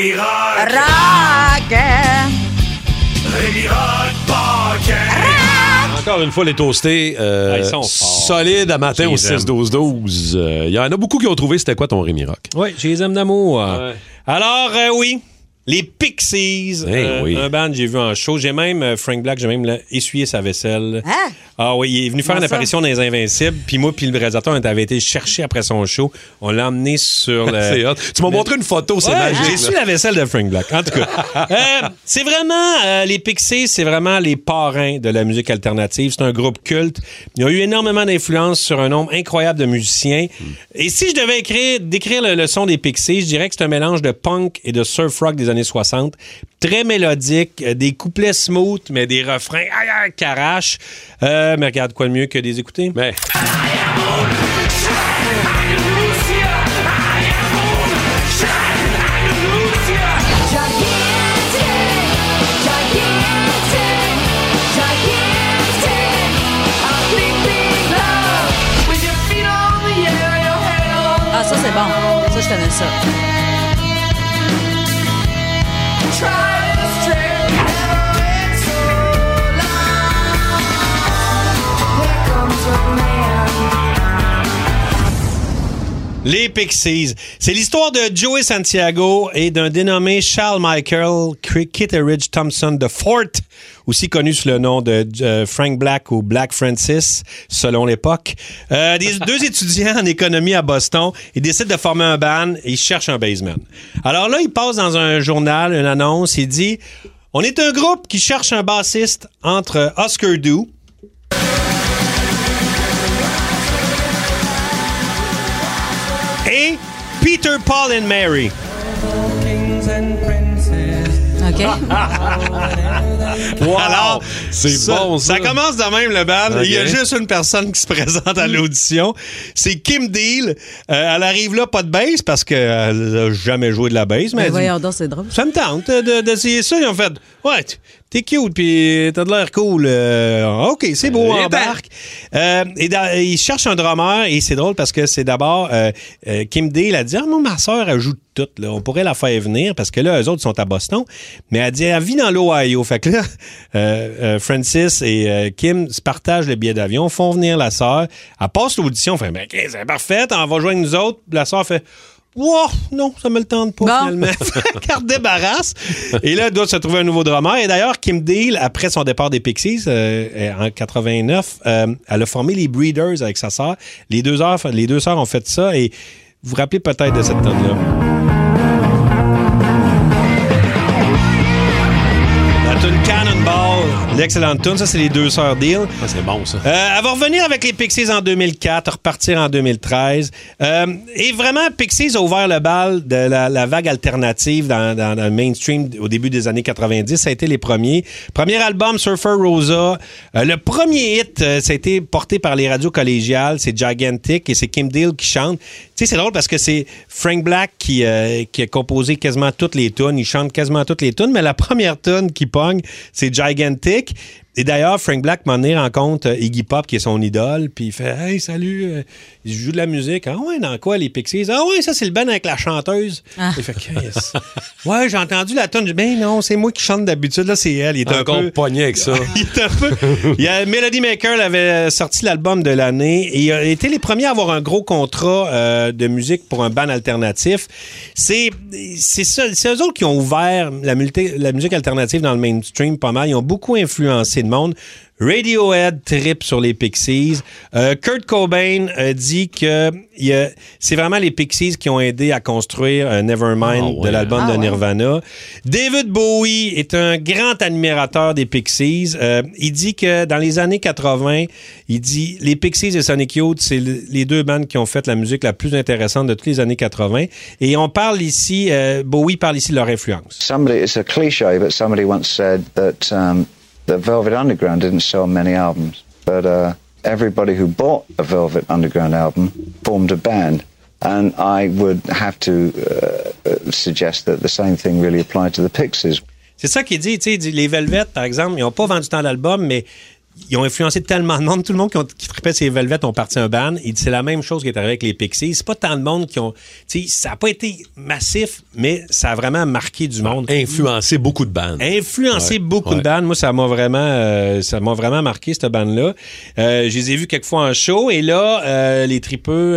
Rémi Rock. Rock! Rémi Rock. Encore une fois, les toastés, euh, Ah, ils sont solides à matin Je au les aime. 6-12-12. Euh, Il y en a beaucoup qui ont trouvé c'était quoi ton Rémi Rock. Oui, j'ai les aime d'amour. Ouais. Alors, euh, oui. Les Pixies, Eh euh, oui. un band que j'ai vu en show. J'ai même, euh, Frank Black, j'ai même là, essuyé sa vaisselle. Hein? Ah oui, il est venu faire Comment une ça? apparition dans Les Invincibles. Puis moi, puis le réalisateur, on avait été chercher après son show. On l'a emmené sur le... C'est hot. Tu m'as montré une photo, c'est Ouais, magique. J'ai su la vaisselle de Frank Black. En tout cas, Euh, c'est vraiment euh, les Pixies, c'est vraiment les parrains de la musique alternative. C'est un groupe culte. Il y a eu énormément d'influence sur un nombre incroyable de musiciens. Et si je devais écrire, décrire le, le son des Pixies, je dirais que c'est un mélange de punk et de surf rock des années 60. Très mélodique, euh, des couplets smooth, mais des refrains aïe, aïe, qui arrachent. Euh, mais regarde quoi de mieux que des écouter? Mais Ah, ça, c'est bon. Ça, je connais ça. try. Les Pixies. C'est l'histoire de Joey Santiago et d'un dénommé Charles Michael Kitteridge Thompson de Fort, aussi connu sous le nom de euh, Frank Black ou Black Francis, selon l'époque. Euh, deux étudiants en économie à Boston. Ils décident de former un band et ils cherchent un baseman. Alors là, il passe dans un journal une annonce. Il dit On est un groupe qui cherche un bassiste entre Oscar Doo, Peter, Paul and Mary. OK? Alors, c'est bon, ça. commence de même, le. Ok. Il y a juste une personne qui se présente à l'audition. C'est Kim Deal. Euh, elle arrive là, pas de bass, parce qu'elle n'a jamais joué de la bass. Mais Ben dit, voyons donc, c'est drôle. ça me tente de- d'essayer ça. Ils ont fait, ouais, t'es cute, puis t'as de l'air cool. Euh, OK, c'est beau, Eh ben. embarque. Euh, et dans- ils cherchent un drummer, et c'est drôle parce que c'est d'abord euh, euh, Kim Deal a dit, ah, moi, ma soeur, elle joue tout. Là. On pourrait la faire venir, parce que là, eux autres sont à Boston. Mais elle dit, elle vit dans l'Ohio. Fait que là, euh, euh, Francis et euh, Kim se partagent le billet d'avion, font venir la sœur. Elle passe l'audition, fait, ben, c'est parfait, on va joindre nous autres. La sœur fait, Wow, non, ça me le tente pas Bon. finalement. Car débarrasse. Et là, elle doit se trouver un nouveau drummer. Et d'ailleurs, Kim Deal, après son départ des Pixies euh, en 89, euh, elle a formé les Breeders avec sa sœur. Les deux sœurs, les deux sœurs ont fait ça. Et vous vous rappelez peut-être de cette tonne là L'excellente tune. Ça, c'est les deux sœurs Deal. Ah, c'est bon, ça. Euh, elle va revenir avec les Pixies en 2004, repartir en 2013. Euh, et vraiment, Pixies a ouvert le bal de la, la vague alternative dans, dans- dans le mainstream au début des années 90. Ça a été les premiers. Premier album, Surfer Rosa. Euh, le premier hit, euh, ça a été porté par les radios collégiales. C'est Gigantic et c'est Kim Deal qui chante. Tu sais, c'est drôle parce que c'est Frank Black qui, qui a composé quasiment toutes les tunes. Il chante quasiment toutes les tunes, mais la première tune qui pogne, c'est Gigantic. like Et d'ailleurs, Frank Black m'a donné rencontre euh, Iggy Pop, qui est son idole, puis il fait Hey, salut, euh, il joue de la musique. Ah ouais, dans quoi les Pixies? Ah ouais, ça c'est le band avec la chanteuse. Ah. Il fait Yes. Ouais, j'ai entendu la tonne. Ben non, c'est moi qui chante d'habitude, là c'est elle. Il est un Encore peu. pogné avec ça. Il est un peu. Il y a Melody Maker elle avait sorti l'album de l'année et il a été les premiers à avoir un gros contrat euh, de musique pour un band alternatif. C'est c'est ça, c'est eux autres qui ont ouvert la, multi- la musique alternative dans le mainstream pas mal. Ils ont beaucoup influencé le monde. Radiohead trip sur les Pixies. Euh, Kurt Cobain a dit que c'est vraiment les Pixies qui ont aidé à construire euh, Nevermind Ah ouais. de l'album Ah de ouais. Nirvana. David Bowie est un grand admirateur des Pixies. Euh, il dit que dans les années 80, il dit les Pixies et Sonic Youth, c'est le- les deux bandes qui ont fait la musique la plus intéressante de toutes les années 80. Et on parle ici, euh, Bowie parle ici de leur influence. somebody it's a cliche but somebody once said that um, the velvet underground didn't sell many albums but uh, everybody who bought a velvet underground album formed a band. And i would have to uh, suggest that the same thing really applied to the pixies. C'est ça qu'il dit, tu sais, les Velvet, par exemple, ils n'ont pas vendu tant d'albums, mais ils ont influencé tellement de monde. Tout le monde qui, ont- qui tripait ces Velvet ont parti un. Il dit c'est la même chose qui est arrivé avec les Pixies. C'est pas tant de monde qui ont. Tu sais, ça a pas été massif, mais ça a vraiment marqué du monde. Influencé beaucoup de bandes. Influencé Ouais, beaucoup ouais. de bandes. Moi, ça m'a vraiment, euh, ça m'a vraiment marqué cette bande-là. Euh, je les ai vus quelques fois en show et là, euh, les tripeux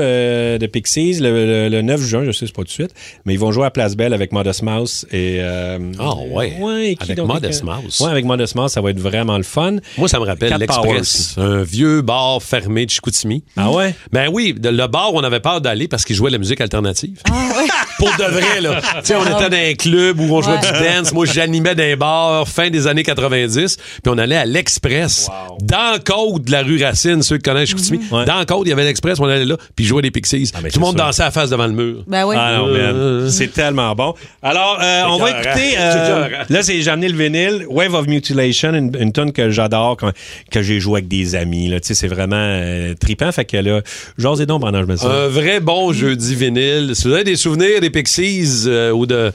de Pixies le, le- le 9 juin, je sais c'est pas tout de suite, mais ils vont jouer à Place Belle avec Modest Mouse et. Ah, ouais. qui Avec? Modest Mouse. Ouais, avec Modest Mouse, ça va être vraiment le fun. Moi, ça me rappelle L'Express, un vieux bar fermé de Chicoutimi. Ah ouais? Ben oui, de- le bar où on avait peur d'aller parce qu'il jouait de la musique alternative. Ah, ouais. Pour de vrai, là. tu sais, on était dans un club où on jouait Ouais. du dance. Moi, j'animais dans un bar fin des années 90. Puis on allait à l'Express. Dans le côte de la rue Racine, ceux qui connaissent Chicoutimi. Ouais. Dans le côte, il y avait l'Express, on allait là, puis jouait des Pixies. Ah, ben, Tout le monde sûr. dansait à la face devant le mur. Ben oui. Ah. Euh. C'est tellement bon. Alors, euh, on va écouter. Euh, là, c'est j'ai amené le vinyle. Wave of Mutilation, une, une tune que j'adore, quand- que j'ai joué avec des amis. Là. Tu sais, C'est vraiment euh, trippant. Fait que là, j'ose donc pendant que je me sens. Un vrai bon jeudi vinyle. Si vous avez des souvenirs des Pixies euh, ou de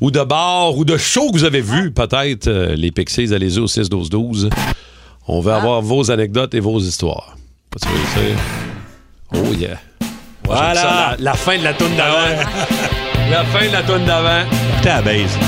ou de bars ou de shows que vous avez vus, peut-être, euh, les Pixies, allez-y au 6-12-12. On veut avoir vos anecdotes et vos histoires. Pas de. Oh yeah. Voilà. Ça, La, la fin de la toune d'avant. la fin de la toune d'avant. La base.